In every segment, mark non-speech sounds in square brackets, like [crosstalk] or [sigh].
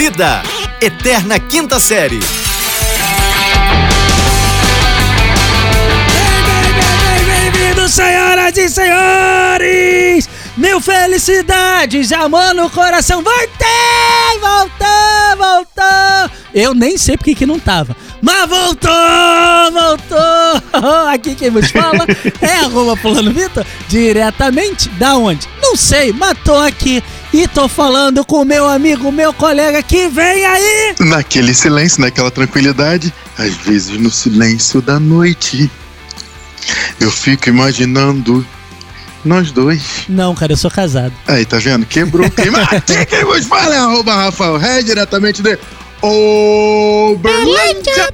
Vida, Eterna Quinta Série. Bem-vindos, senhoras e senhores! Mil felicidades, amor no coração. Voltei! Voltou, voltou! Eu nem sei porque que não tava. Mas voltou! Voltou! [laughs] Aqui quem vos fala é arroba Fulano Vitor, diretamente da onde? Não sei, tô aqui e tô falando com meu amigo, meu colega que vem aí! Naquele silêncio, naquela tranquilidade, às vezes no silêncio da noite, eu fico imaginando nós dois. Não, cara, eu sou casado. Aí, tá vendo? Quebrou o clima. [laughs] Aqui quem vos fala é arroba Rafael Ré, diretamente de Uberlândia,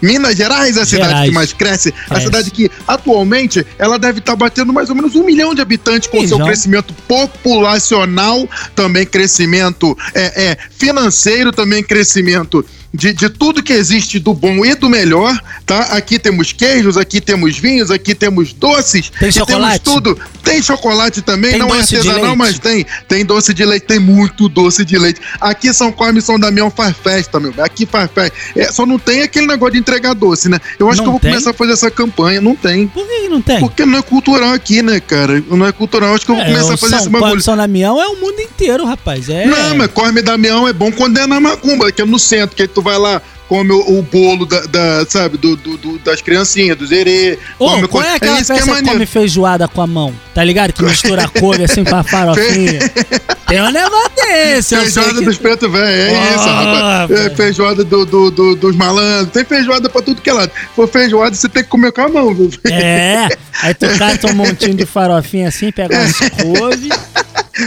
Minas Gerais, a cidade Gerais. que mais cresce, a Cresce. cidade que atualmente ela deve estar batendo mais ou menos um milhão de habitantes com seu crescimento populacional, também crescimento é, é, financeiro, também crescimento de, de tudo que existe do bom e do melhor, tá? Aqui temos queijos, aqui temos vinhos, aqui temos doces, Tem chocolate? temos tudo. Tem chocolate também, Tem não é artesanal, mas tem. Tem doce de leite, tem muito doce de leite. Aqui São Carlos e São Damião faz festa, meu. Aqui faz festa. É, só não tem aquele negócio de entregar doce, né? Eu acho Não que eu vou tem? começar a fazer essa campanha. Não tem. Por que que não tem? Porque não é cultural aqui, né, cara? Não é cultural. Acho que eu vou É, começar a fazer São esse bagulho. São Damião é o mundo inteiro, rapaz. É. Não, mas Corme Damião é bom quando é na macumba, que é no centro, que aí tu vai lá, come o, o bolo da, da, sabe, do, do- do- das criancinhas, dos erê. Ô, come qual é aquela isso festa que, come feijoada com a mão? Tá ligado? Que mistura [laughs] a cor assim com a farofinha. [laughs] Tem um negócio desse, Feijoada que... dos pretos velho, é isso, rapaz. É, feijoada do, do- do- dos malandros. Tem feijoada pra tudo que é lado. Se for feijoada, você tem que comer com a mão, viu? É, aí tu [laughs] cata um montinho de farofinha assim, pega umas [laughs] couve.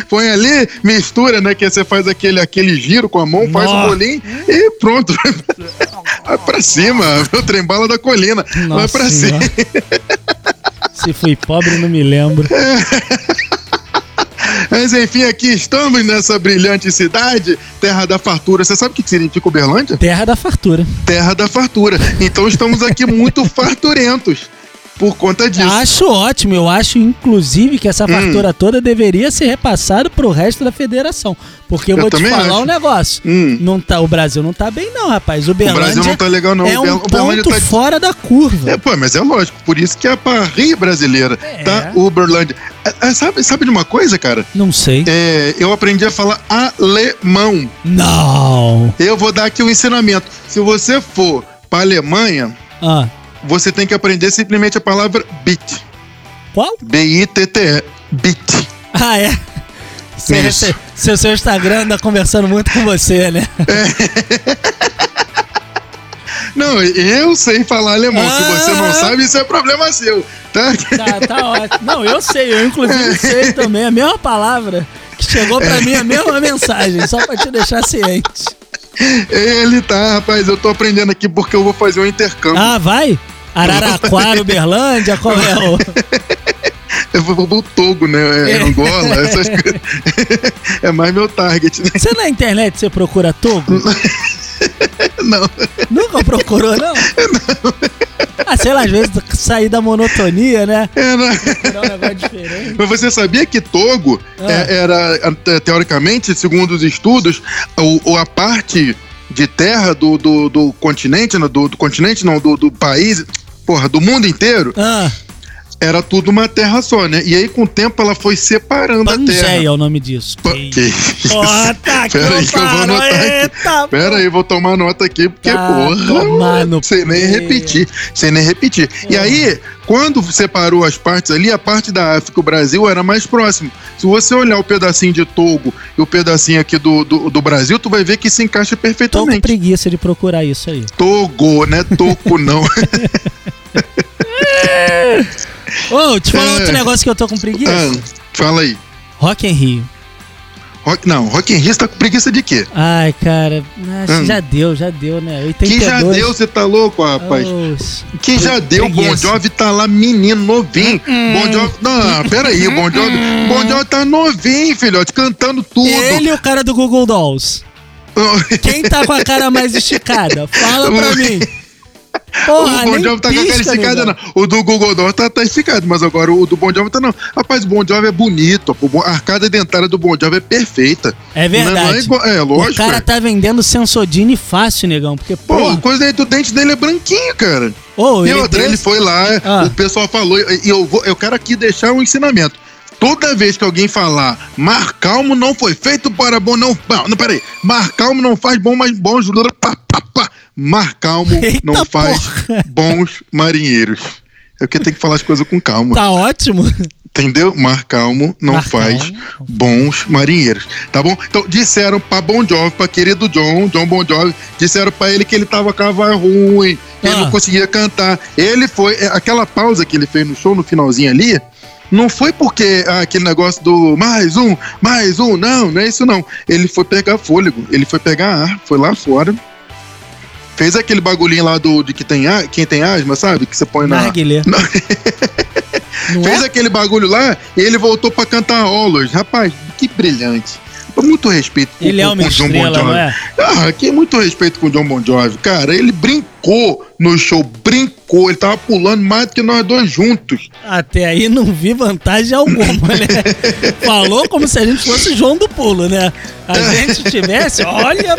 Põe ali, mistura, né? Que aí você faz aquele, aquele giro com a mão, faz o Nossa. bolinho e pronto. [laughs] Vai pra cima, o trem-bala da colina. Vai Nossa pra cima. Senhora. Se fui pobre, não me lembro. Mas enfim, aqui estamos nessa brilhante cidade, terra da fartura. Você sabe o que significa Uberlândia? Terra da fartura. Terra da fartura. Então estamos aqui muito farturentos por conta disso. Acho ótimo, eu acho inclusive que essa Hum. fartura toda deveria ser repassada pro resto da federação. Porque eu, Eu vou te falar acho. um negócio. Hum. Não tá, o Brasil não tá bem, não, rapaz. O O Brasil não tá legal, não. é O um o ponto tá fora da curva. É, pô, mas é lógico, por isso que é a Paris brasileira, É. tá? Uberlândia. É, é, sabe, sabe de uma coisa, cara? Não sei. É, eu aprendi a falar alemão. Não. Eu vou dar aqui um ensinamento. Se você for pra Alemanha, Ah, você tem que aprender simplesmente a palavra bit. qual? B-I-T-T-E. Bit. Ah, é. Seu, Isso. seu, seu, seu Instagram anda conversando muito com você, né? Não, eu sei falar alemão. Se você não Ah. sabe, isso é problema seu, tá? Tá, tá ótimo. Não, eu sei, eu inclusive sei também a mesma palavra que chegou pra mim, a mesma mensagem, só pra te deixar ciente. Ele tá, rapaz, eu tô aprendendo aqui porque eu vou fazer um intercâmbio. Ah, vai? Araraquara, Uberlândia, qual é o. [laughs] Eu vou pro Togo, né? É, É. Angola, essas [laughs] coisas. [laughs] É mais meu target, né? Você na internet você procura Togo? Não. Nunca procurou, não? Ah, sei lá, às vezes sair da monotonia, né? É, né? Procurar um negócio diferente. Mas você sabia que Togo Ah. é, era, é, teoricamente, segundo os estudos, o, o- a parte de terra do, do, do continente, né, do, do continente não, do, do país, porra, do mundo inteiro, Ah, era tudo uma terra só, né? E aí, com o tempo, ela foi separando a terra. Pangeia é o nome disso. Pa- Que Que isso? Ó, tá Pera aí que eu vou anotar aqui. eita, Pera aí, vou tomar nota aqui, porque, Tá, porra, tomar no sem nem repetir, sem nem repetir. E aí, quando separou as partes ali, a parte da África, o Brasil era mais próximo. Se você olhar o pedacinho de Togo e o pedacinho aqui do, do, do Brasil, tu vai ver que se encaixa Tô com perfeitamente. preguiça de procurar isso aí. Togo, né? Toco não. [laughs] [laughs] Ô, te falar É. outro negócio que eu tô com preguiça. Ah, fala aí. Rock in Rio. Rock, não, Rock in Rio você tá com preguiça de quê? Ai, cara, Hum. já deu, já deu, né? 82. Quem já deu, você tá louco, rapaz? Oxe. Quem já deu, o Bon. Jovi tá lá menino, novinho. Bon Jovi. Não, peraí, o Bon Jovi. Bon Jovi tá novinho, filhote, cantando tudo. Ele e o cara do Google Dolls. [laughs] Quem tá com a cara mais esticada? Fala pra mim. Porra, o Bon Jovi tá com aquela pisca, esticada, não. O do Google Dolls tá, tá esticado, mas agora o do Bon Jovi tá não. Rapaz, o Bon Jovi é bonito. A arcada dentária do Bon Jovi é perfeita. É verdade. Não, não é, é, lógico. O cara é. tá vendendo Sensodine fácil, negão. Porque, Pô, pô. a coisa do dente dele é branquinho, cara. Ô, e ele outra, ele foi lá, Ah. o pessoal falou, e eu, vou, eu quero aqui deixar um ensinamento. Toda vez que alguém falar, Mar Calmo não foi feito para bom, não. Não, não peraí. Mar Calmo não faz bom, mas bons. Pá, pá, pá. Mar Calmo [laughs] Eita não faz porra. [laughs] bons marinheiros. É porque tem que falar as coisas com calma. Tá ótimo. Entendeu? Mar Calmo não Mar faz Calmo. bons marinheiros. Tá bom? Então, disseram pra Bon Jovi, pra querido John, John Bon Jovi, disseram pra ele que ele tava com a voz ruim, que ele Ah. não conseguia cantar. Ele foi. é, Aquela pausa que ele fez no show, no finalzinho ali. Não foi porque ah, aquele negócio do mais um, mais um, não, não é isso não. Ele foi pegar fôlego, ele foi pegar ar, foi lá fora, fez aquele bagulhinho lá do de que tem a- quem tem asma, sabe? Que você põe na. Narguilé. [laughs] Não Fez é? aquele bagulho lá e ele voltou pra cantar Always. Rapaz, que brilhante. Muito respeito com, Ele é uma com o John Bon estrela, Jovi. não é? Ah, que muito respeito com o John Bon Jovi. Cara, ele brincou no show, brincou. Ele tava pulando mais do que nós dois juntos. Até aí não vi vantagem alguma, né? [laughs] Falou como se a gente fosse João do Pulo, né? A [laughs] gente tivesse, olha,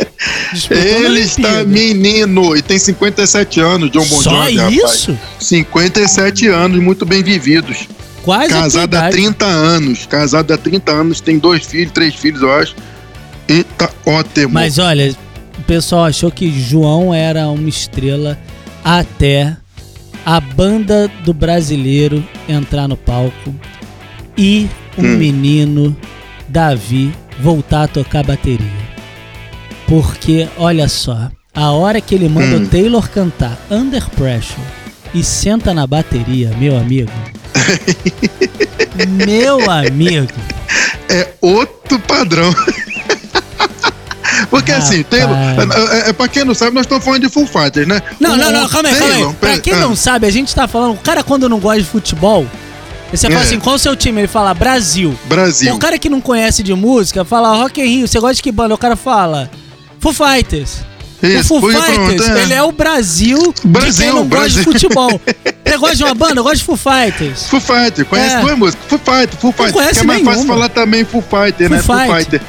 Ele está menino e tem 57 anos, John Bon Só Jovi. rapaz. isso? 57 anos, muito bem vividos. Quase Casado há idade. 30 anos. Casado há 30 anos, tem dois filhos, três filhos, eu acho. E tá ótimo. Mas olha, o pessoal achou que João era uma estrela até a banda do brasileiro entrar no palco e o Hum. menino Davi voltar a tocar bateria. Porque, olha só, a hora que ele manda Hum. o Taylor cantar Under Pressure e senta na bateria, meu amigo. [laughs] meu amigo. é outro padrão. Porque assim, Taylor, Rapaz. é, é, é, pra quem não sabe, nós estamos falando de Full Fighters, né? Não, O- não, não, calma aí, calma Taylor, aí. Pra quem ah, não sabe, a gente tá falando, o cara quando não gosta de futebol, você fala É. assim, qual o seu time? Ele fala Brasil. Brasil. O cara que não conhece de música fala Rock in Rio, você gosta de que banda? O cara fala Foo Fighters. o Isso, Foo foi Fighters, é. ele é o Brasil, de Brasil, quem não gosta de Brasil. futebol. [laughs] Você gosta de uma banda? Eu gosto de Foo Fighters. Full Fighter, conhece É. duas músicas. Full Fighter, Full Fighter. conhece que é mais fácil falar também Full Fighter, Full né? Full Fight. Fighter.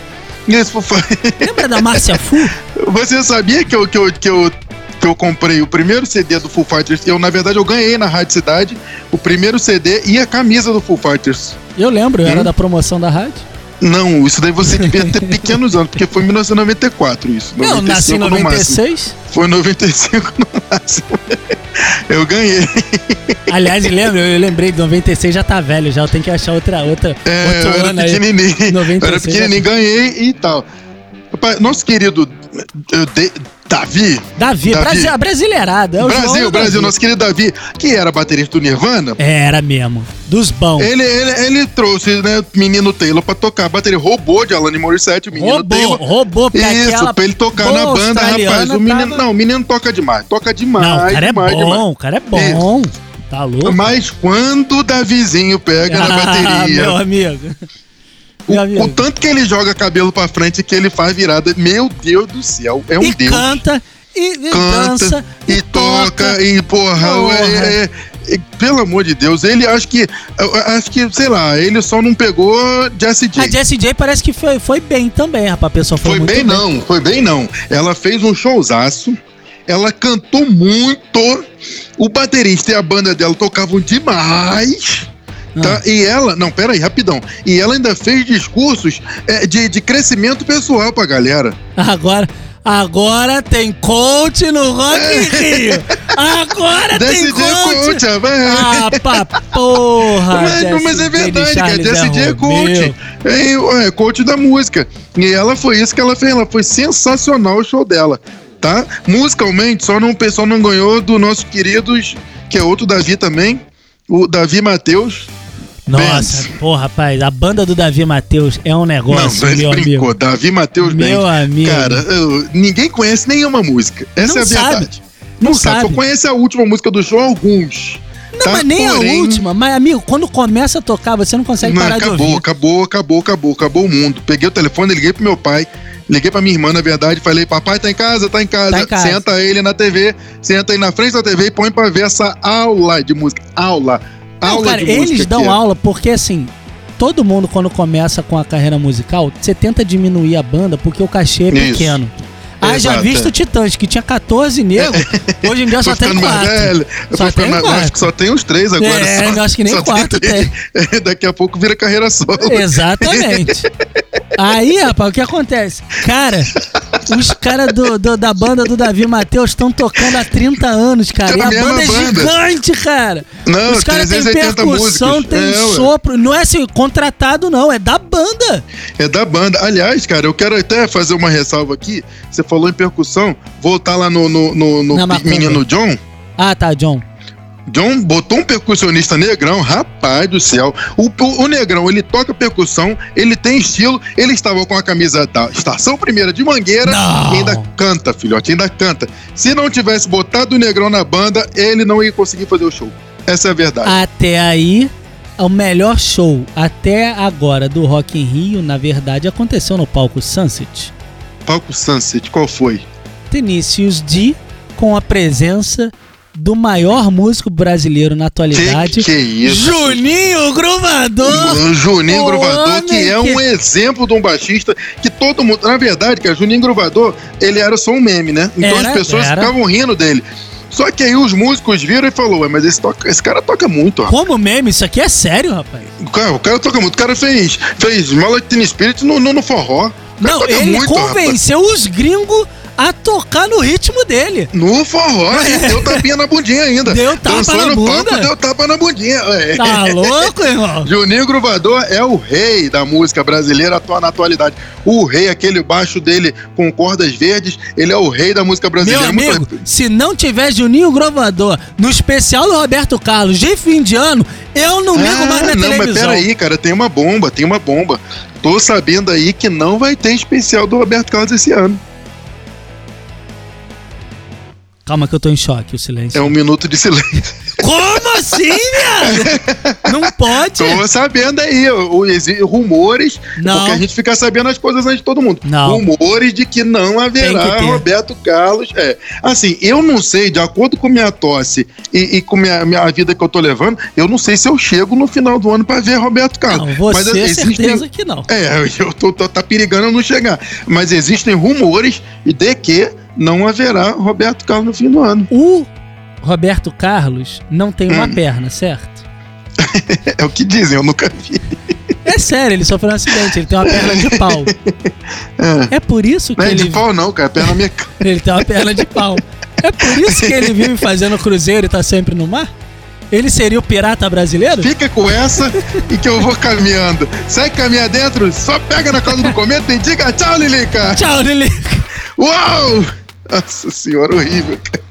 Isso, Full Fighter. Lembra da Márcia Fu? [laughs] Você sabia que eu, que, eu, que, eu, que eu comprei o primeiro CD do Full Fighters? Eu, na verdade, eu ganhei na Rádio Cidade o primeiro CD e a camisa do Full Fighters. Eu lembro, eu era Hum? da promoção da rádio. Não, isso daí você devia ter [laughs] pequenos anos, porque foi em 1994 isso. Eu nasci em 95 no máximo. 96. Foi 95 no máximo. [laughs] Eu ganhei. Aliás, lembra? Eu lembrei de 96 já tá velho, já eu tenho que achar outra, outra, É, eu outro era ano aí. pequenininho. Eu 96 era pequenininho, ganhei e tal. Nosso querido eu Davi, Davi, Davi. Brasil, brasileirado. É Brasil, Brasil, Davi. nosso querido Davi, que era baterista do Nirvana, Era mesmo. Dos bons. ele, ele, ele trouxe, né, o menino Taylor pra tocar a bateria. Roubou de Alanis Morissette, o menino Roubou, Taylor. roubou, porque Isso, pra ele tocar na banda, rapaz. O menino, tava- Não, o menino toca demais. Toca demais. Não, o cara é demais, bom, demais. o cara é bom. Tá louco? Mas quando o Davizinho pega na [laughs] Ah, bateria, meu amigo. O, o tanto que ele joga cabelo pra frente que ele faz virada, meu Deus do céu, é um e Deus. canta, e, e Canta, dança, e, toca, e porra, Porra. é- é- é- pelo amor de Deus, ele acho que, acho que, sei lá, ele só não pegou Jessie J. A Jessie J parece que foi, foi bem também, rapaz. A pessoa foi, Foi muito bem, não, foi bem não. Ela fez um showzaço, ela cantou muito, o baterista e a banda dela tocavam demais. Tá? E ela, não, pera aí, rapidão. E ela ainda fez discursos é, de, de crescimento pessoal pra galera. Agora, agora tem coach no Rock in Rio. Agora tem Jessie J coach. coach, rapaz. Ah, pra porra. Mas, mas é verdade, cara. Charles Jessie J é coach. É, é coach da música. E ela foi isso que ela fez. Ela foi sensacional o show dela. Tá? Musicalmente, só não, o pessoal não ganhou do nossos queridos, que é outro Davi também, o Davi Matheus. Nossa, Bands. porra, rapaz, a banda do Davi Matheus é um negócio, não, ele meu brincou. amigo. Davi Matheus Meu Band. amigo. Cara, eu- ninguém conhece nenhuma música. Essa Não é a sabe. verdade. Não Não sabe. sabe. Só conhece a última música do show, alguns. Não, mas nem Porém- a última. Mas, amigo, quando começa a tocar, você não consegue Não, parar de acabou, ouvir. acabou, acabou, acabou, acabou o mundo. Peguei o telefone, liguei pro meu pai, liguei pra minha irmã, na verdade, falei, papai tá em casa, tá em casa. Tá em casa. Senta ele na TV, senta aí na frente da TV e põe pra ver essa aula de música. Aula. Aula cara, de eles dão aqui. aula porque assim. Todo mundo, quando começa com a carreira musical, você tenta diminuir a banda porque o cachê é Isso. pequeno. Haja Exato, visto é. Titãs, que tinha 14 negros, [laughs] hoje em dia só tem 4. velho. Eu Só tem mais- quatro. Acho que só tem uns três agora. É, só, eu acho que nem quatro três. [laughs] Daqui a pouco vira carreira solo. Exatamente. [laughs] Aí, rapaz, o que acontece? Cara, os caras da banda do Davi Matheus estão tocando há 30 anos, cara. E a banda é banda. gigante, cara. Não, os caras têm 380 percussão, tem É, sopro. Não é assim, contratado, não. É da banda. É da banda. Aliás, cara, eu quero até fazer uma ressalva aqui. Você falou em percussão. Voltar lá no, no, no- no menino John. Ah, tá, John. John botou um percussionista negrão, rapaz do céu. O, o, o negrão, ele toca percussão, ele tem estilo, ele estava com a camisa da Estação Primeira de Mangueira Não. e ainda canta, filhote, ainda canta. Se não tivesse botado o negrão na banda, ele não ia conseguir fazer o show. Essa é a verdade. Até aí, o melhor show até agora do Rock in Rio, na verdade, aconteceu no palco Sunset. Palco Sunset, qual foi? Tenícius D com a presença do maior músico brasileiro na atualidade, Que, que isso? Juninho Gruvador. Juninho Gruvador, que é que- um exemplo de um baixista que todo mundo. Na verdade, cara, Juninho Gruvador, ele era só um meme, né? Então Era, as pessoas era. ficavam rindo dele. Só que aí os músicos viram e falou, "Ué, mas esse, toca- esse cara toca muito, rapaz. Como meme? Isso aqui é sério, rapaz. O cara, o cara toca muito. O cara fez, fez Mala Teen Spirit no, no, no forró. Não, ele muito, rapaz. convenceu os gringos a tocar no ritmo dele. No forró, e [laughs] deu tapinha na bundinha ainda. Deu tapa Dançou na no bunda? palco, deu tapa na bundinha. É. Tá louco, irmão? [laughs] Juninho Gruvador é o rei da música brasileira na atualidade. O rei, aquele baixo dele com cordas verdes, ele é o rei da música Meu brasileira. amigo, Muito- se não tiver Juninho Grovador no especial do Roberto Carlos de fim de ano, eu não ligo mais minha Ah, não, mas televisão. peraí, cara, tem uma bomba, tem uma bomba. Tô sabendo aí que não vai ter especial do Roberto Carlos esse ano. Calma que eu tô em choque, o silêncio. É um minuto de silêncio. Como assim, viado? [laughs] Não pode. Tô sabendo aí, rumores, Não. porque a gente fica sabendo as coisas antes de todo mundo. Não. Rumores de que não haverá que. Roberto Carlos. É. Assim, eu não sei, de acordo com minha tosse e, e com minha, minha a vida que eu tô levando, eu não sei se eu chego no final do ano pra ver Roberto Carlos. Não, você, Mas existem- certeza que não. É, [laughs] eu tô, tô- tá perigando eu não chegar. Mas existem rumores de que não haverá Roberto Carlos no fim do ano. O Roberto Carlos não tem uma Hum. perna, certo? [laughs] É o que dizem, eu nunca vi. É sério, ele sofreu um acidente, ele tem uma perna de pau. [laughs] É por isso que Não é ele, de pau, não, cara. Perna mecânica. [laughs] ele tem uma perna de pau. É por isso que ele vive fazendo cruzeiro e tá sempre no mar? Ele seria o pirata brasileiro? Fica com essa e que eu vou caminhando. Sai caminhar dentro, só pega na cauda do cometa e diga tchau, Lilica. Tchau, Lili. Uau! Nossa senhora, horrível. cara.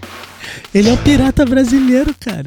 Ele é o pirata brasileiro, cara.